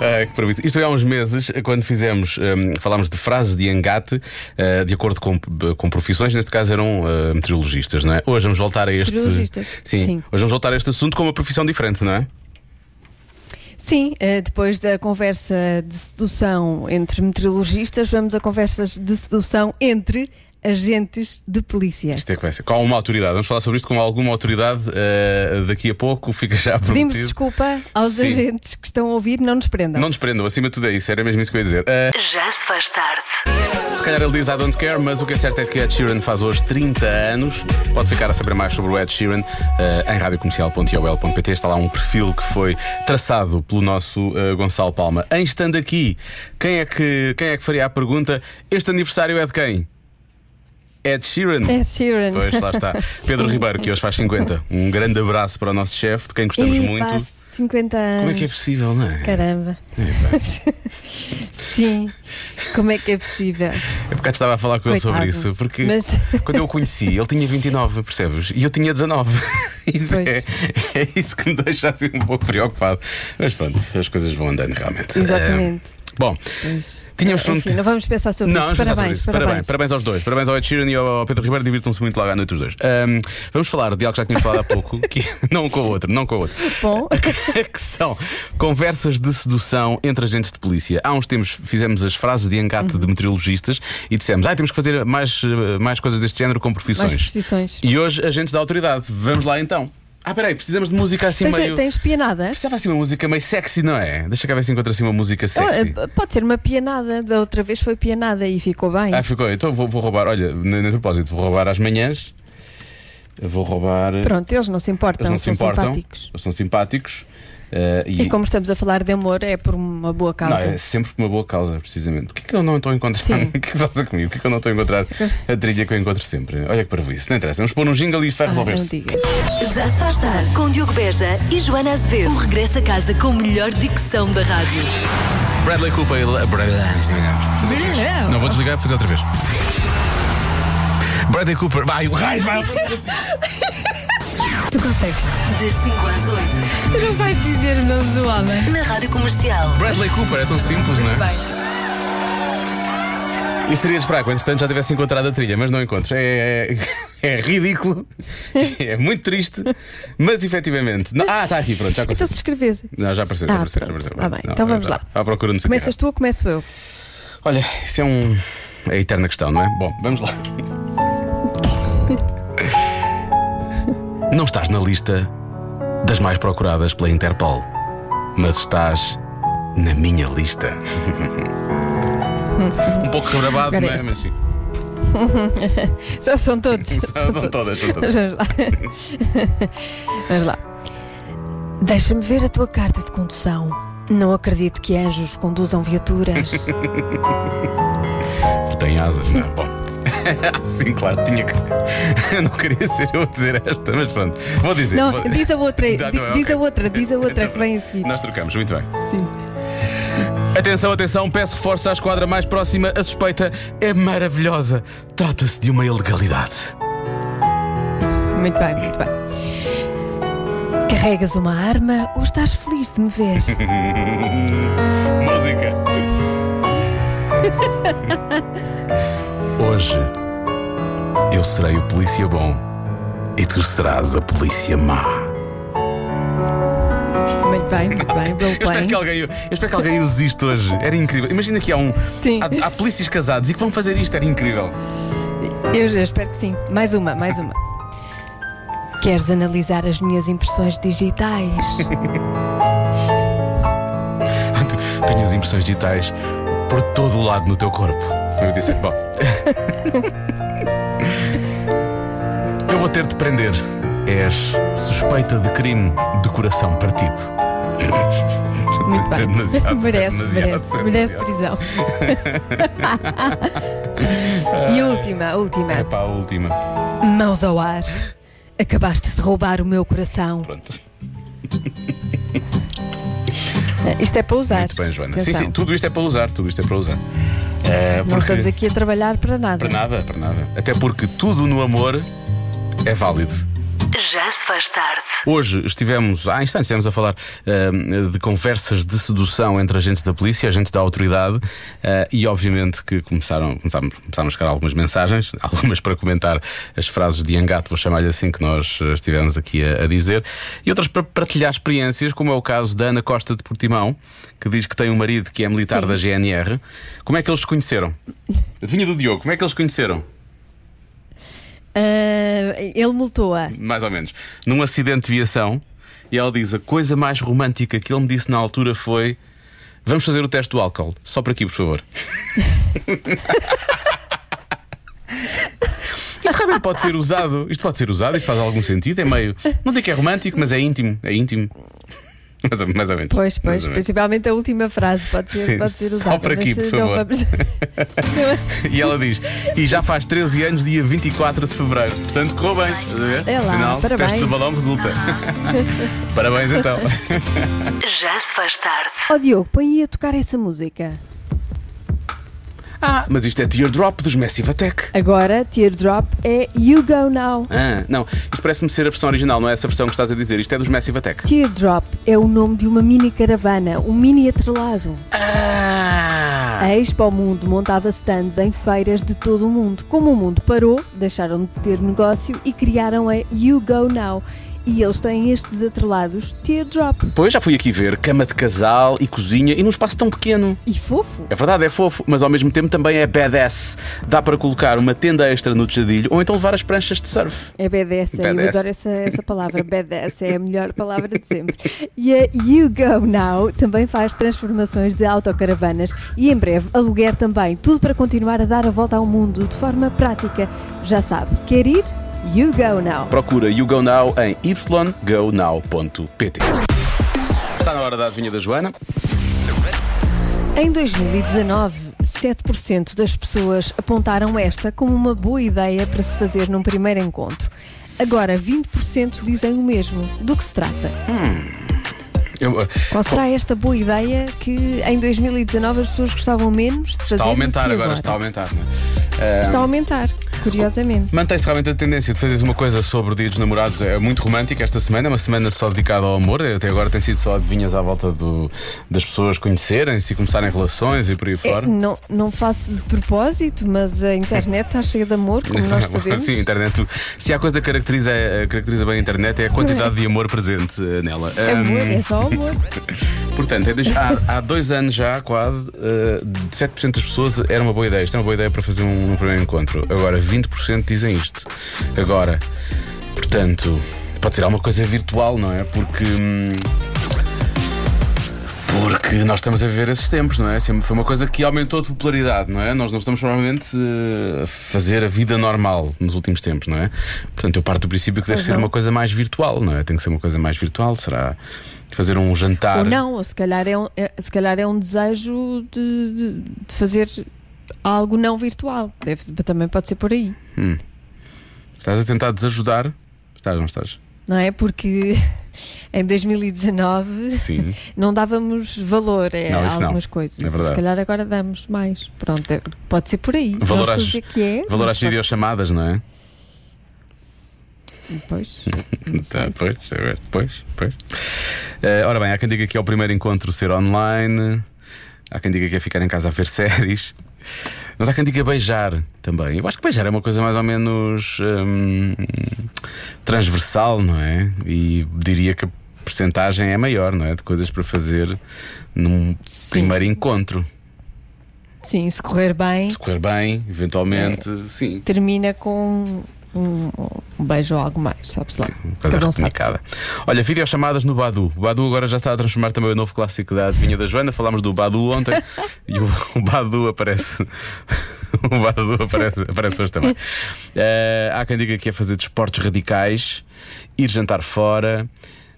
Ah, que. Isto foi há uns meses, quando fizemos, hum, falámos de frases de engate, ah, de acordo com, com profissões, neste caso eram ah, meteorologistas, não é? Hoje vamos voltar a este. Meteorologistas. Sim, Sim. Hoje vamos voltar a este assunto com uma profissão diferente, não é? Sim, eh, depois da conversa de sedução entre meteorologistas, vamos a conversas de sedução entre agentes de polícia. Isto é que vai ser. Com uma autoridade. Vamos falar sobre isto com alguma autoridade ah, daqui a pouco, fica já Pedimos prometido. desculpa aos Sim. agentes que estão a ouvir, não nos prendam. Não nos prendam, acima de tudo é isso, era mesmo isso que eu ia dizer. Ah, Já se faz tarde. Se calhar ele diz I don't care, mas o que é certo é que Ed Sheeran faz hoje 30 anos. Pode ficar a saber mais sobre o Ed Sheeran eh, em radiocomercial.iol.pt. Está lá um perfil que foi traçado pelo nosso Gonçalo Palma. Em estando aqui, quem é, que, quem é que faria a pergunta? Este aniversário é de quem? Ed Sheeran. Ed Sheeran. Pois, lá está. Pedro. Ribeiro, que hoje faz 50. Um grande abraço para o nosso chefe, de quem gostamos Ih, muito. pá, 50 anos. Como é que é possível, não é? Caramba. Sim, como é que é possível? É porque estava a falar com ele Coitado. sobre isso, porque Mas- quando eu o conheci, ele tinha 29, percebes? E eu tinha 19. Isso é, é isso que me deixa assim um pouco preocupado. Mas pronto, as coisas vão andando realmente. Exatamente. Eh, bom, Pois. tínhamos Enfim, não vamos pensar sobre não, isso. pensar sobre Parabéns, isso. parabéns. parabéns. Parabéns aos dois. Parabéns ao Ed Sheeran e ao Pedro Ribeiro. Divirtam-se muito logo à noite os dois. Ahm, vamos falar de algo que já tínhamos falado há pouco, que não com o outro, não com o outro. Bom. que são conversas de sedução entre agentes de polícia. Há uns tempos fizemos as frases de engate Uhum. de meteorologistas e dissemos: ah, temos que fazer mais, eh, mais coisas deste género com profissões. Mais profissões. E hoje, agentes da autoridade. Vamos lá então. Ah, peraí, precisamos de música assim Tens, meio. tens pianada? Precisava assim uma música meio sexy, não é? Deixa cá ver se encontra assim uma música sexy. Ah, Pode ser uma pianada. Da outra vez foi pianada e ficou bem. Ah, ficou. Então vou, vou roubar. Olha, no, propósito, vou roubar às manhãs. Vou roubar. Pronto, eles não se importam, Eles não se importam. simpáticos. Eles são simpáticos. Eh, E como estamos a falar de amor, é por uma boa Não, causa. é sempre por uma boa causa, precisamente. Porquê que eu não estou a encontrar? Sim. O que é que se passa comigo? Porquê que eu não estou a encontrar a trilha que eu encontro sempre? Olha que para isso, não interessa. Vamos pôr um jingle e isto vai Ah, não resolver-se. Já se faz tarde com Diogo Beja e Joana Azevedo. O regresso a casa com a melhor dicção da rádio. Bradley Cooper. ele- Bradley. Fazer outra vez. Não vou desligar, vou fazer outra vez. Bradley Cooper. Vai, o raio vai. Tu consegues. Das 5 às 8, Tu não vais dizer o nome do homem. na Rádio Comercial. Bradley Cooper, é tão simples, não é? Bem, E seria de esperar que, entretanto, já tivesse encontrado a trilha, mas não encontro. É, é, é ridículo, é muito triste, mas efetivamente. não- ah, está aqui, pronto, já então consegui. se escrevesse. Não, já apareceu, já Ah, apareceu. já apareceu. tá bem. Não, Então vamos está- lá. está À procura no Começas tu ou começo eu? Olha, isso é um. É a eterna questão, não é? Bom, vamos lá. Não estás na lista das mais procuradas pela Interpol, mas estás na minha lista. um pouco rebrabado, Agora não é? Mas sim. São, são todos. São- são todas, são todas. Vamos lá. Vamos lá. Deixa-me ver a tua carta de condução. Não acredito que anjos conduzam viaturas. Tem asas, não é? Bom. Sim, claro, tinha que. Eu não queria ser eu a dizer esta, mas pronto. Vou dizer. Não, vou- diz a outra, Tá, diz ok. a outra, diz a outra Então que vem a seguir. Nós trocamos, muito bem. Sim. Atenção, atenção, peço reforço à esquadra mais próxima. A suspeita é maravilhosa. Trata-se de uma ilegalidade. Muito bem, muito bem. Carregas uma arma ou estás feliz de me ver? Música. Hoje eu serei o polícia bom e tu serás a polícia má. muito bem, muito bem. Eu espero, que alguém, eu espero que alguém use isto hoje. Era incrível. Imagina que há um. Sim. Há, há polícias casados e que vão fazer isto. Era incrível. Eu espero que sim. Mais uma, mais uma. Queres analisar as minhas impressões digitais? Tenho as impressões digitais por todo o lado no teu corpo. Eu disse, bom. Eu vou ter de prender. És suspeita de crime de coração partido. Muito bem. Demasiado, merece, demasiado, merece, merece prisão. e a última, a última. É para a última. Mãos ao ar. Acabaste de roubar o meu coração. Pronto. Isto é para usar. Muito bem, Joana. Sim, Atenção. sim, tudo isto é para usar, tudo isto é para usar. Não porque- estamos aqui a trabalhar para nada. Para nada, para nada. Até porque tudo no amor é válido. Já se faz tarde. Hoje estivemos, há instantes, estivemos a falar ahm, de conversas de sedução entre agentes da polícia, agentes da autoridade, ah, e obviamente que começaram, começaram, começaram a chegar algumas mensagens, algumas para comentar as frases de Angato, vou chamar-lhe assim, que nós ah, estivemos aqui a, a dizer, e outras para partilhar experiências, como é o caso da Ana Costa de Portimão, que diz que tem um marido que é militar Sim. da GNR. Como é que eles se conheceram? Adivinha do Diogo, como é que eles se conheceram? Ah, ele multou-a. mais ou menos, num acidente de viação, e ela diz: a coisa mais romântica que ele me disse na altura foi: vamos fazer o teste do álcool, só para aqui, por favor. Isto realmente pode ser usado, isto pode ser usado, isto faz algum sentido, é meio. Não digo que é romântico, mas é íntimo, é íntimo. Mais ou, mais ou menos. Pois, Mais pois, menos. principalmente a última frase pode ser, Sim, pode ser só usada. por aqui, mas por favor. vamos- E ela diz: e já faz 13 anos, dia 24 de fevereiro. Portanto, correu bem. Estás a ver? É lá, Afinal, o teste parabéns. do balão resulta. parabéns então. Já se faz tarde. Ó Diogo, põe aí a tocar essa música. Ah, mas isto é Teardrop dos Massive Attack. Agora, Teardrop é You Go Now. Ah, não, isto parece-me ser a versão original, não é essa versão que estás a dizer. Isto é dos Massive Attack. Teardrop é o nome de uma mini caravana, um mini atrelado. Ah! A Expo Mundo montava stands em feiras de todo o mundo. Como o mundo parou, deixaram de ter negócio e criaram a You Go Now. E eles têm estes atrelados Teardrop. Pois já fui aqui ver cama de casal e cozinha e num espaço tão pequeno. E fofo. É verdade, é fofo, mas ao mesmo tempo também é badass. Dá para colocar uma tenda extra no tejadilho ou então levar as pranchas de surf. É BDS, eu BDS. adoro essa, essa palavra. BDS é a melhor palavra de sempre. E a You Go Now também faz transformações de autocaravanas e em breve aluguer também. Tudo para continuar a dar a volta ao mundo de forma prática. Já sabe, quer ir? You Go Now. Procura You Go Now em ygonow.pt. Está na hora da adivinha da Joana. Em 2019, 7% das pessoas apontaram esta como uma boa ideia para se fazer num primeiro encontro. Agora, 20% dizem o mesmo. Do que se trata? Eu, uh, Qual será esta boa ideia que em 2019 as pessoas gostavam menos de fazer? está a aumentar que agora, está a aumentar. não é? Está a aumentar, curiosamente. Mantém-se realmente a tendência de fazeres uma coisa sobre o Dia dos Namorados. É muito romântica esta semana, é uma semana só dedicada ao amor. Até agora tem sido só adivinhas à volta do- das pessoas conhecerem-se e começarem relações e por aí É, fora. não, não faço de propósito, mas a internet está cheia de amor, como nós sabemos. Sim, a internet. Se há coisa que caracteriza, eh, caracteriza bem a internet é a quantidade de amor presente eh, nela. Amor, Ahm, é só Portanto, é dois- há, há dois anos já, quase, eh, 7% das pessoas era uma boa ideia. Isto é uma boa ideia para fazer um, um primeiro encontro. Agora, 20% dizem isto. Agora, portanto, pode ser alguma coisa virtual, não é? Porque. hum, Porque nós estamos a viver esses tempos, não é? Foi uma coisa que aumentou de popularidade, não é? Nós não estamos provavelmente eh, a fazer a vida normal nos últimos tempos, não é? Portanto, eu parto do princípio que deve ser uma coisa mais virtual, não é? Tem que ser uma coisa mais virtual. Será fazer um jantar? Ou não, ou se calhar é um, é- se calhar é um desejo de, de- de fazer algo não virtual. Deve, também pode ser por aí, Estás a tentar desajudar? Estás, não estás? não é? Porque em 2019 Sim. não dávamos valor a Não, isso não. algumas coisas. É se calhar agora damos mais. Pronto, é- pode ser por aí. Valor às- dizer que é. Valor às videochamadas, não é? ser. Pois, não sei. Tá, pois, é, pois, pois. Eh, ora bem, há quem diga que é o primeiro encontro ser online, há quem diga que é ficar em casa a ver séries. Mas há quem diga beijar também. Eu acho que beijar é uma coisa mais ou menos hum, transversal, não é? E diria que a percentagem é maior, não é? De coisas para fazer num Sim. primeiro encontro. Sim, se correr bem, Se correr bem, eventualmente, É. sim. termina com um, um beijo ou algo mais, sabe-se lá. Coisa Cada um sabe. Olha, videochamadas no Badu. O Badu agora já está a transformar também o novo clássico da adivinha da Joana. Falámos do Badu ontem e o, o Badu aparece. o Badu aparece, aparece hoje também. Eh, há quem diga que é fazer desportos radicais, ir jantar fora.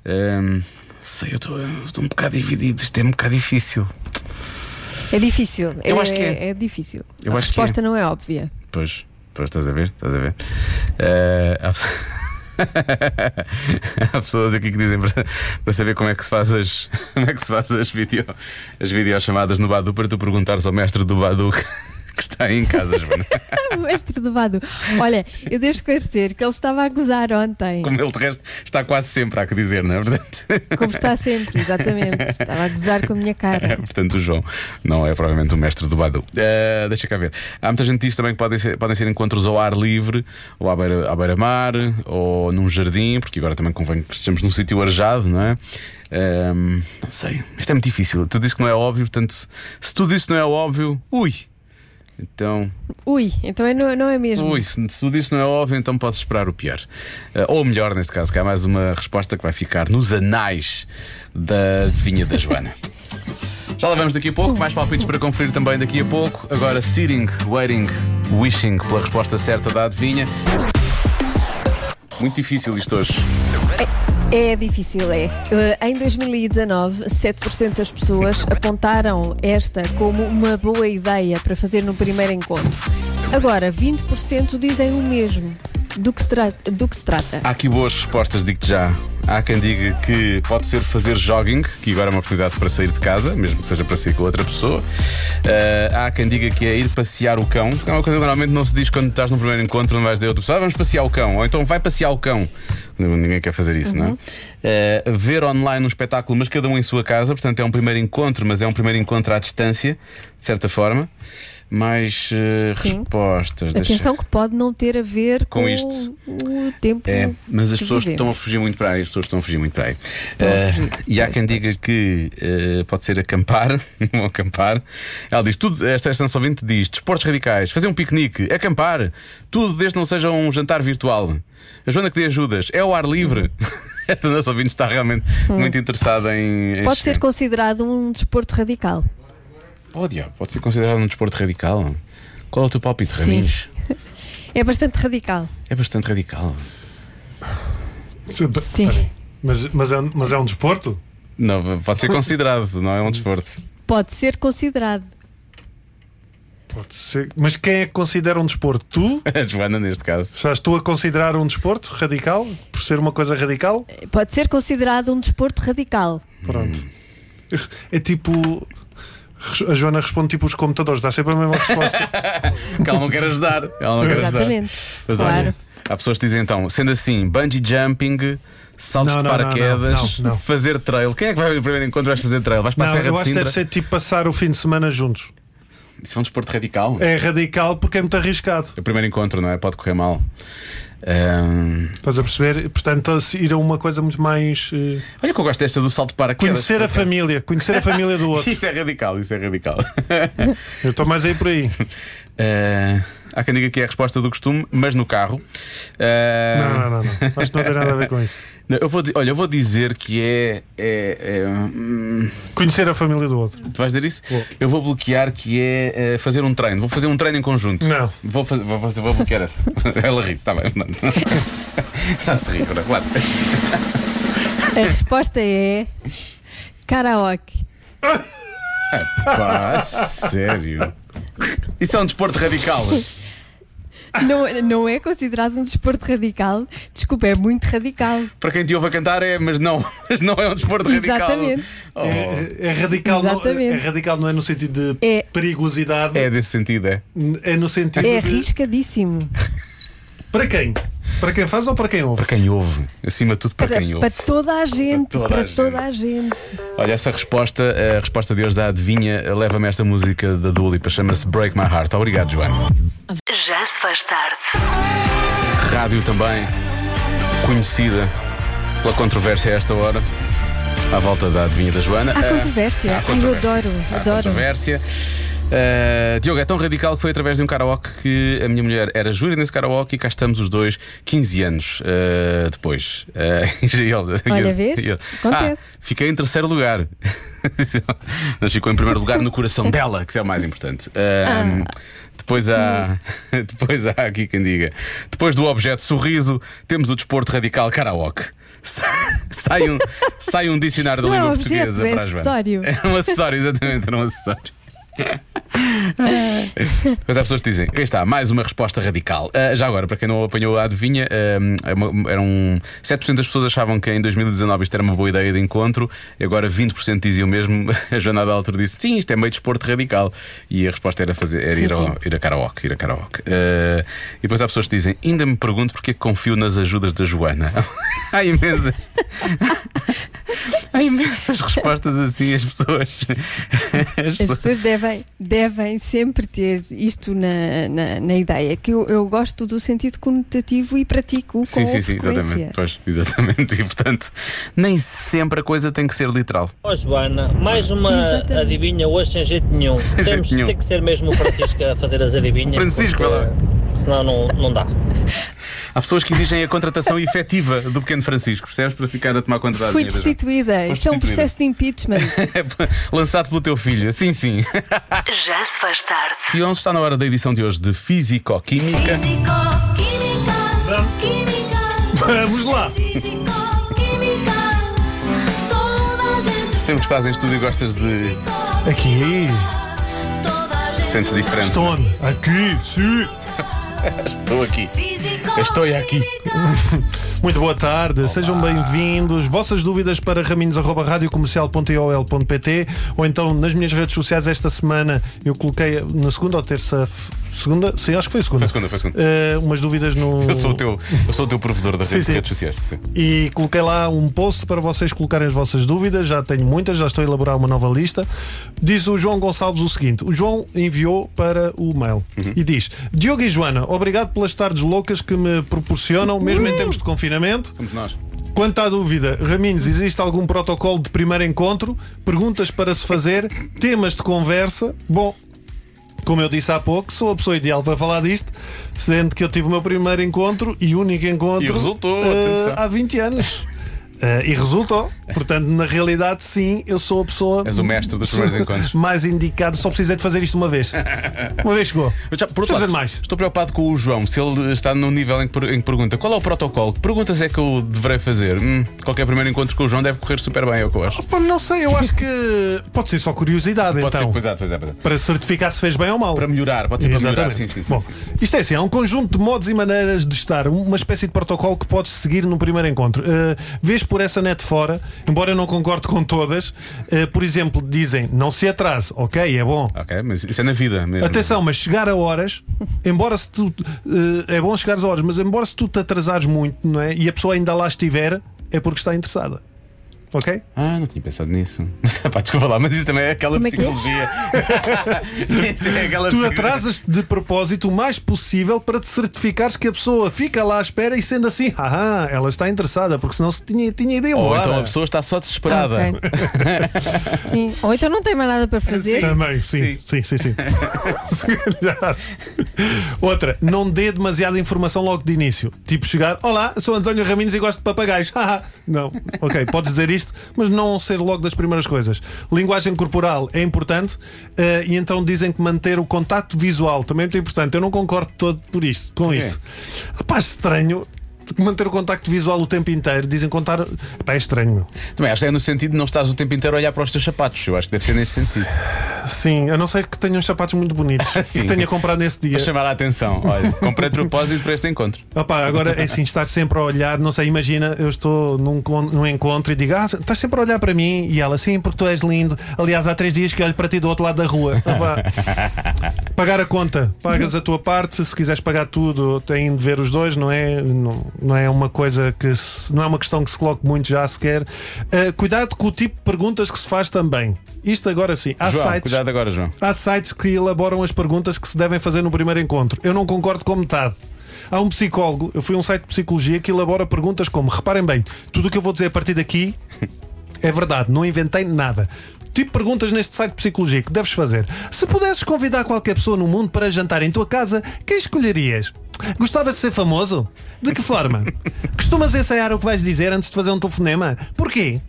ehm, Sei, eu estou um bocado dividido, isto é um bocado difícil. É difícil. Eu acho que é. É difícil. Eu a que é. resposta não é óbvia. Pois, pois estás a ver? Estás a ver? Pessoas- Há pessoas aqui que dizem para, para saber como é que se faz as como é que se faz as, video, as videochamadas no Badu para tu perguntares ao mestre do Badu que, está em casa, Joana. O mestre do Badu. Olha, eu devo esclarecer que ele estava a gozar ontem. Como ele de resto está quase sempre, há que dizer, não é? Portanto, Como está sempre, exatamente. Estava a gozar com a minha cara. portanto, o João não é provavelmente o mestre do Badu. Eh, deixa cá ver. Há muita gente que diz também que podem ser, podem ser encontros ao ar livre, ou à beira- beira-mar, ou num jardim, porque agora também convém que estejamos num sítio arejado, não é? Ehm, não sei. Isto é muito difícil. Tu disse que não é óbvio, portanto, se tu disse que não é óbvio, ui! Então, Ui, então é, não, não é mesmo? ui, se, se tu disse que não é óbvio, então podes esperar o pior. Eh, ou melhor, neste caso, que há mais uma resposta que vai ficar nos anais da adivinha da Joana. Já lá vamos daqui a pouco, mais palpites para conferir também daqui a pouco. Agora, sitting, waiting, wishing pela resposta certa da adivinha. Muito difícil isto hoje. É difícil, é. Eh, Em 2019, 7% das pessoas apontaram esta como uma boa ideia para fazer no primeiro encontro. Agora, 20% dizem o mesmo. Do que se, tra- do que se trata? Há aqui boas respostas, digo-te já. Há quem diga que pode ser fazer jogging, que agora é uma oportunidade para sair de casa, mesmo que seja para sair com outra pessoa. Eh, há quem diga que é ir passear o cão, que é uma coisa que normalmente não se diz quando estás no primeiro encontro, não vais dizer outra pessoa, "Ah, vamos passear o cão, ou então vai passear o cão. Ninguém quer fazer isso, não é? Eh, ver online um espetáculo, mas cada um em sua casa, portanto é um primeiro encontro, mas é um primeiro encontro à distância, de certa forma. Mais Sim. respostas. deixa- Atenção que pode não ter a ver com, Com isto. o tempo. É, mas as pessoas vivemos. estão a fugir muito para aí. As pessoas estão a fugir muito para aí. Fugir. e há quem diga que eh, pode ser acampar, acampar. Ela diz: tudo, esta esta nossa ouvinte diz: desportos radicais, fazer um piquenique, acampar, tudo desde não seja um jantar virtual. A Joana que dê ajudas, é ao ar livre. Esta nossa ouvinte está realmente muito interessada em. Hum. Pode ser chegar. considerado um desporto radical. Oh, diabo, pode ser considerado um desporto radical. Qual é o teu palpite, Sim. Raminhos? É bastante radical. É bastante radical. Sim. Mas, mas, é, um- mas é um desporto? Não, pode ser considerado, não é um desporto. Pode ser considerado. Pode ser. Mas quem é que considera um desporto? Tu? A Joana, neste caso. Estás tu a considerar um desporto radical? Por ser uma coisa radical? Pode ser considerado um desporto radical. Pronto. É tipo. A Joana responde tipo os computadores, dá sempre a mesma resposta. que ela não quer ajudar. Ela não quer Exatamente. ajudar. Olha, Claro. há pessoas que dizem então, sendo assim, bungee jumping, saltos Não, de não, não, paraquedas, não, não. fazer trail. Quem é que vai ao primeiro encontro vais fazer trail? Vais para a Serra eu de acho que Sintra? deve ser tipo passar o fim de semana juntos. Isso é um desporto radical. É radical porque é muito arriscado. É o primeiro encontro, não é? Pode correr mal. Ahm, Estás a perceber? Portanto, ir a uma coisa muito mais. eh, Olha que eu gosto desta do salto paraquedas. conhecer a família. Conhecer a família do outro. Isso é radical, isso é radical. Eu estou mais aí por aí. Ah, há quem diga que é a resposta do costume, mas no carro. Ah, Não, não, não, não. Acho que não tem nada a ver com isso. não, Eu vou, olha, eu vou dizer que é. é- é, hum, Conhecer a família do outro. Tu vais dizer isso? Vou. Eu vou bloquear que é eh, fazer um treino. Vou fazer um treino em conjunto. Não. Vou, fazer, vou, fazer- vou bloquear essa. Ela ri-se, está bem. pronto. Está a se rir, agora, claro. A resposta é karaoke. Pá, a sério. Isso é um desporto radical. Não, não é considerado um desporto radical. Desculpa, é muito radical. Para quem te ouve a cantar é, mas não, mas não é um desporto radical. Exatamente. Oh. É, é radical, não, Exatamente. é radical não é no sentido de É. perigosidade, É desse sentido, é. é no sentido É de. arriscadíssimo. Para quem? Para quem faz ou para quem ouve? Para quem ouve. Acima de tudo, para, Para, quem ouve. para toda a gente. toda Para a gente. toda a gente. Olha, essa resposta, a resposta de hoje da adivinha, leva-me a esta música da Dua Lipa, chama-se Break My Heart. Obrigado, Joana. Já se faz tarde. Rádio também conhecida pela controvérsia a esta hora. À volta da adivinha da Joana. Há Ah, controvérsia. há Ai, eu controvérsia. adoro, Há adoro. controvérsia. Ah, Diogo, é tão radical que foi através de um karaoke que a minha mulher era júri nesse karaoke e cá estamos os dois 15 anos ah, depois. Ele- Olha, vês? Acontece. Ah, fiquei em terceiro lugar. Mas ficou em primeiro lugar no coração dela, que é o mais importante. Ah, Depois há, depois há aqui quem diga. Depois do objeto sorriso, temos o desporto radical karaoke. sai, um, sai um dicionário da Não é língua objeto, portuguesa é para a Joana. acessório. Era um acessório, exatamente, era um acessório. Mas há pessoas que dizem, aí está, mais uma resposta radical. Ah, já agora, para quem não apanhou a adivinha, uma- eram 7% das pessoas achavam que em 2019 isto era uma boa ideia de encontro, e agora 20% diziam mesmo. A Joana da altura disse: sim, isto é meio desporto radical. E a resposta era, fazer, era Sim, ir, ao, sim. ir a karaoke. Ir a karaoke. Ah, e depois há pessoas que dizem: ainda me pergunto porque é confio nas ajudas da Joana. há imensas. Há imensas respostas assim, as pessoas. As As pessoas devem, devem sempre ter isto na, na, na ideia, que eu, eu gosto do sentido conotativo e pratico com Sim, sim, sim, exatamente. Pois, exatamente. E portanto, nem sempre a coisa tem que ser literal. Ó Joana, mais uma Exatamente. adivinha hoje sem jeito nenhum. Sem Temos jeito nenhum. tem que ser mesmo o Francisco a fazer as adivinhas. Francisco, porque vai lá. Senão não, não dá. Há pessoas que exigem a contratação efetiva do pequeno Francisco, percebes? Para ficar a tomar conta da Fui destituída. Isto é um processo de impeachment. Lançado pelo teu filho. Sim, sim. Já se faz tarde. Sion está na hora da edição de hoje de Físico-Química. Físico, química, química. Vamos lá. Físico, química. Toda a gente. Sempre que estás em estúdio e gostas de. Aqui. Sentes diferente. Estou onde? Aqui, sim. Estou aqui. Estou aqui. Muito boa tarde, sejam bem-vindos. Vossas dúvidas para raminhos.radiocomercial.iol.pt ou então nas minhas redes sociais esta semana eu coloquei na segunda ou terça segunda, sim, acho que foi a segunda. Foi segunda, foi segunda. Eh, umas dúvidas no Eu sou o teu, eu sou o teu provedor das Sim, redes, sim. redes sociais. Sim. E coloquei lá um post para vocês colocarem as vossas dúvidas. Já tenho muitas, já estou a elaborar uma nova lista. Diz o João Gonçalves o seguinte: o João enviou para o mail Uhum. e diz: Diogo e Joana, obrigado pelas tardes loucas que me proporcionam, mesmo em tempos de confinamento. Somos nós. Quanto à dúvida, Raminhos, existe algum protocolo de primeiro encontro? Perguntas para se fazer? Temas de conversa? Bom. Como eu disse há pouco, sou a pessoa ideal para falar disto, sendo que eu tive o meu primeiro encontro e único encontro E resultou, atenção. há 20 anos. Eh, e resultou. Portanto, na realidade, sim, eu sou a pessoa És o mestre dos primeiros encontros. mais indicado. Só precisei de fazer isto uma vez. Uma vez chegou. Eu já, por outro lado, mais. Estou preocupado com o João, se ele está num nível em que, em que pergunta qual é o protocolo, que perguntas é que eu deverei fazer? Hum, qualquer primeiro encontro com o João deve correr super bem, é o que eu acho. Pá, não sei, eu acho que pode ser só curiosidade, Pode então. ser, pois é, pois é, pois é. Para certificar se fez bem ou mal. Para melhorar, pode ser para melhorar. Exatamente. Sim, sim, sim. Bom, sim. isto é assim, há um conjunto de modos e maneiras de estar, uma espécie de protocolo que podes seguir no primeiro encontro. Uh, vês por essa net fora, embora eu não concorde com todas, uh, por exemplo, dizem não se atrase, ok, é bom. Ok, mas isso é na vida mesmo. Atenção, mas chegar a horas, embora se tu. uh, é bom chegares a horas, mas embora se tu te atrasares muito, não é? E a pessoa ainda lá estiver, é porque está interessada. Ok? Ah, não tinha pensado nisso. Pá, desculpa lá, mas isso também é aquela Como é que é? psicologia. isso é aquela Tu psicologia. atrasas de propósito o mais possível para te certificares que a pessoa fica lá à espera e sendo assim, ah, ela está interessada, porque senão se tinha, tinha ideia Ou embora. então a pessoa está só desesperada. Ah, ok. Sim. Ou então não tem mais nada para fazer. Também, sim, sim, sim, sim. Se calhar. Outra, não dê demasiada informação logo de início. Tipo chegar, olá, sou António Raminhos e gosto de papagaios. Haha. não, ok, podes dizer isto, mas não ser logo das primeiras coisas. Linguagem corporal é importante eh, e então dizem que manter o contacto visual também é muito importante. Eu não concordo todo por isto, com isto. Rapaz, estranho. Manter o contacto visual o tempo inteiro, dizem contar. Pá, é estranho, meu. Também acho que é no sentido de não estás o tempo inteiro a olhar para os teus sapatos. Eu acho que deve ser nesse sentido. Sim, a não ser que tenham uns sapatos muito bonitos e tenha comprado nesse dia. Para chamar a atenção. Olha, comprei de propósito para este encontro. Opa, agora é assim, estar sempre a olhar, não sei, imagina, eu estou num, num encontro e digo, ah, estás sempre a olhar para mim, e ela, sim, porque tu és lindo. Aliás, há três dias que olho para ti do outro lado da rua. Opa, pagar a conta, pagas a tua parte, se quiseres pagar tudo, têm de ver os dois, não é? Não, não é uma coisa que se- não é uma questão que se coloque muito já sequer. Ah, cuidado com o tipo de perguntas que se faz também. Isto agora sim, há João, sites. cuidado agora, João. Há sites que elaboram as perguntas que se devem fazer no primeiro encontro. Eu não concordo com metade. Há um psicólogo, eu fui a um site de psicologia que elabora perguntas como: reparem bem, tudo o que eu vou dizer a partir daqui é verdade, não inventei nada. Tipo de perguntas neste site de psicologia que deves fazer. Se pudesses convidar qualquer pessoa no mundo para jantar em tua casa, quem escolherias? Gostavas de ser famoso? De que forma? Costumas ensaiar o que vais dizer antes de fazer um telefonema? Porquê?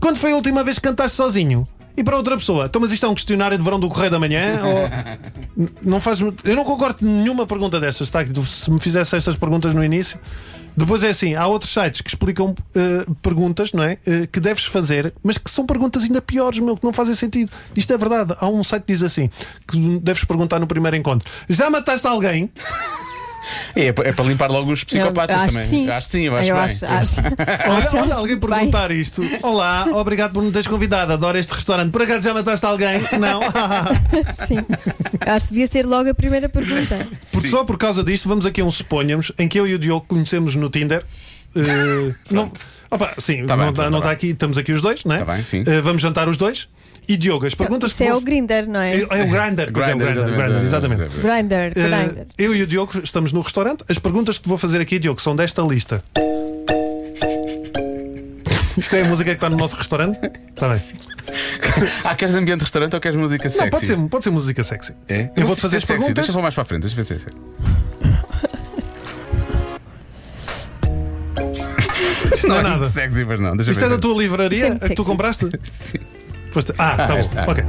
Quando foi a última vez que cantaste sozinho? E para outra pessoa, então, mas isto é um questionário de verão do Correio da Manhã? ou... Não faz. Eu não concordo nenhuma pergunta destas, tá? Se me fizesse estas perguntas no início. Depois é assim, há outros sites que explicam eh, perguntas, não é? Eh, que deves fazer, mas que são perguntas ainda piores, meu, que não fazem sentido. Isto é verdade. Há um site que diz assim: que deves perguntar no primeiro encontro: Já mataste alguém? É, é para limpar logo os psicopatas acho também. que sim. Acho que sim, eu acho eu bem. acho, acho, Olha, acho olha alguém bem. perguntar isto. Olá, obrigado por me teres convidado. Adoro este restaurante. Por acaso já mataste alguém? Não. Sim. Acho que devia ser logo a primeira pergunta. Porque só por causa disto, vamos aqui a um suponhamos em que eu e o Diogo conhecemos no Tinder. Eh, não, opa, sim, Tá não bem, está tá não bem. tá aqui, estamos aqui os dois, não é? Tá bem, sim. Eh, vamos jantar os dois. E Diogo, as perguntas Isso é o Grinder, não é? É, é o Grindr, pois é o Grindr, exatamente. Grinder, Grinder. eu e o Diogo estamos no restaurante. As perguntas que te vou fazer aqui, Diogo, são desta lista. Isto é a música que está no nosso restaurante? Está bem. Ah, queres ambiente de restaurante ou queres música sexy? Não, pode ser, pode ser música sexy. É? Eu vou-te fazer as sexy. perguntas. Deixa eu mais para a frente, deixa eu ver se é sexy. Isto não é muito nada. sexy, mas não. Deixa Isto é da tua livraria Sempre que tu sexy. compraste? Sim. Foste- Ah, tá bom. esta. Ok.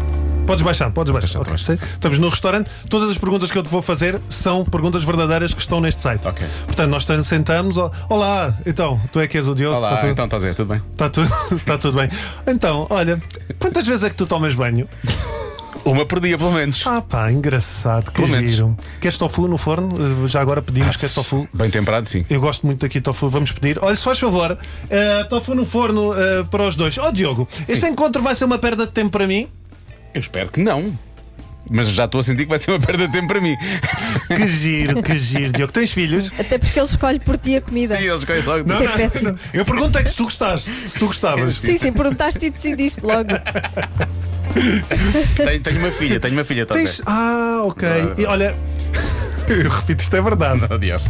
Podes baixar, podes baixar. baixar, Ok. Estamos no restaurante. Todas as perguntas que eu te vou fazer são perguntas verdadeiras que estão neste site. Ok. Portanto, nós te- sentamos. ó, Olá, então, tu é que és o Diogo? Olá, Está tudo, então estás a ver, tudo bem? está tudo, está tudo bem. Então, olha, quantas vezes é que tu tomas banho? Uma por dia, pelo menos. Ah, pá, engraçado, que Pelo menos. giro. Queres tofu no forno? Eh, Já agora pedimos queres tofu. Bem temperado, sim. Eu gosto muito daqui tofu, vamos pedir. Olha, se faz favor, eh, tofu no forno eh, para os dois. Ó Diogo, este encontro vai ser uma perda de tempo para mim? Eu espero que não. Mas já estou a sentir que vai ser uma perda de tempo para mim. Que giro, que giro. Diogo, tens filhos? Até porque ele escolhe por ti a comida. Sim, eles escolhem logo. É péssimo. Eu perguntei se tu gostaste, se tu gostavas. Sim, sim, perguntaste e decidiste logo. Tenho, tenho uma filha, tenho uma filha, estás a Tens. Ah, ok. E olha. Eu repito, isto é verdade. Oh, Deus.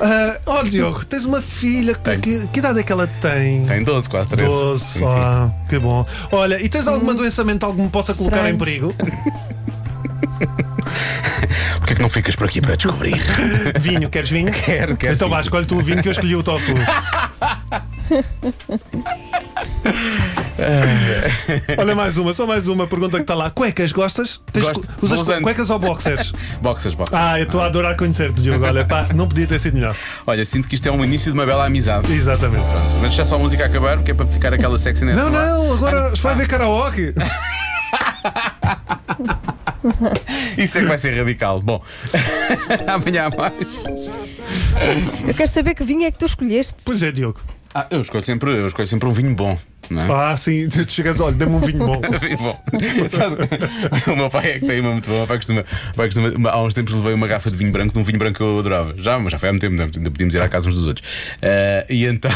Ah, Ó Diogo, tens uma filha. Que, que, que idade é que ela tem? Tem 12, quase 13. 12. Sim, sim. Ah, que bom. Olha, e tens alguma doença mental que me possa colocar Estranho. em perigo? Porquê é que não ficas por aqui para descobrir? Vinho, queres vinho? Quero, quero Então sim. vá, escolhe tu o vinho que eu escolhi o tofu. Olha mais uma, só mais uma pergunta que está lá. Cuecas, gostas? Gosto. cu- usas Vou usando. cuecas ou boxers? Boxers, boxers. Ah, eu estou a adorar conhecer-te, Diogo. Olha, pá, não podia ter sido melhor. Olha, sinto que isto é um início de uma bela amizade. Exatamente. Pronto, mas deixa só a música acabar, que é para ficar aquela sexiness. Não, no ar. não, agora vai ver karaoke. Isso é que vai ser radical. Bom, amanhã há mais. Eu quero saber que vinho é que tu escolheste. Pois é, Diogo. Ah, eu escolho sempre, eu escolho sempre um vinho bom. Não é? Ah, sim, tu chegas, olha, dê-me um vinho bom. Vinho bom. o meu pai é que tem uma muito boa. O pai costuma, o pai costuma- há uns tempos levei uma garrafa de vinho branco de um vinho branco que eu adorava. Já, mas já foi há muito tempo, ainda podíamos ir à casa uns dos outros. Ah, e então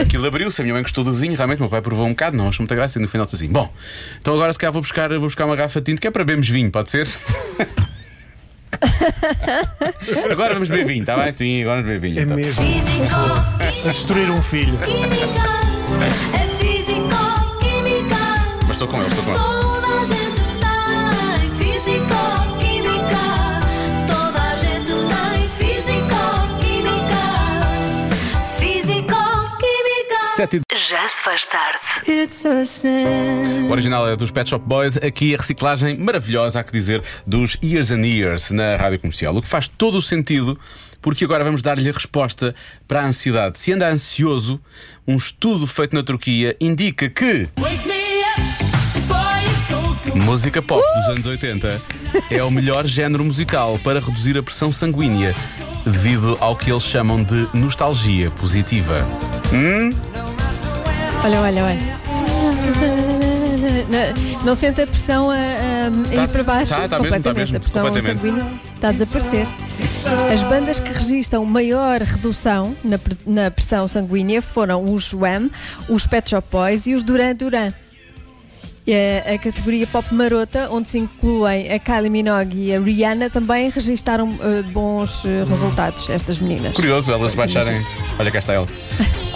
aquilo abriu-se, a minha mãe gostou do vinho, realmente, o meu pai provou um bocado, não achou muita graça, e no final disse assim: Bom, então agora se calhar vou buscar, vou buscar uma garrafa de tinto que é para bebermos vinho, pode ser? agora vamos beber vinho, está bem? Sim, agora vamos beber vinho. É então. mesmo. Destruir um filho. Estou com ele, estou com ele. Toda a gente tem físico, química. Toda a gente tem físico, química. Físico, química. Sete Já se faz tarde. O original é dos Pet Shop Boys, aqui a reciclagem maravilhosa, há que dizer, dos Years and Years na rádio comercial. O que faz todo o sentido, porque agora vamos dar-lhe a resposta para a ansiedade. Se anda ansioso, um estudo feito na Turquia indica que. Música pop dos anos 80 é o melhor género musical para reduzir a pressão sanguínea, devido ao que eles chamam de nostalgia positiva. Olha, olha, olha. Não, não sente a pressão a, a, a Tá- ir para baixo tá, tá mesmo, tá completamente. mesmo, a pressão completamente. sanguínea está a desaparecer. As bandas que registram maior redução na, na pressão sanguínea foram os Wham, os Pet Shop Boys e os Duran Duran. E a, a categoria pop marota, onde se incluem a Kylie Minogue e a Rihanna, também registaram eh, bons eh, resultados, estas meninas. Curioso elas baixarem. Olha, cá está ela.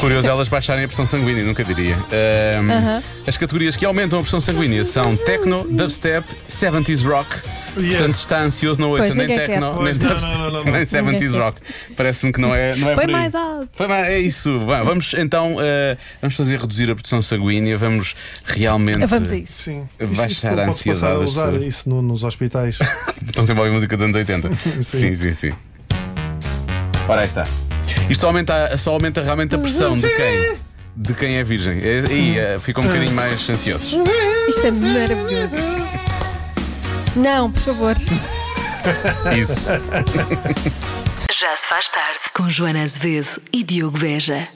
Curioso elas baixarem a pressão sanguínea, nunca diria. Ahm, As categorias que aumentam a pressão sanguínea são techno, dubstep, 70s rock, Yeah. Portanto, está ansioso, não ouça nem quer. techno, nem, Pois, não, não, não, não. nem 70s Ninguém quer. rock. Parece-me que não é, não é aí. mais alto. Põe mais- é isso. Vamos então eh, vamos fazer reduzir a produção sanguínea, vamos realmente Vamos a isso. Sim. Baixar a posso ansiedade a das usar pessoas. isso no- nos hospitais. Estão sempre a ouvir música dos anos 80. sim, sim, sim. Ora, aí está. Isto só aumenta, só aumenta realmente a pressão de quem? De quem é virgem. E aí eh, ficam um bocadinho mais ansiosos. Isto é maravilhoso. Não, por favor. Isso. Já se faz tarde com Joana Azevedo e Diogo Beja.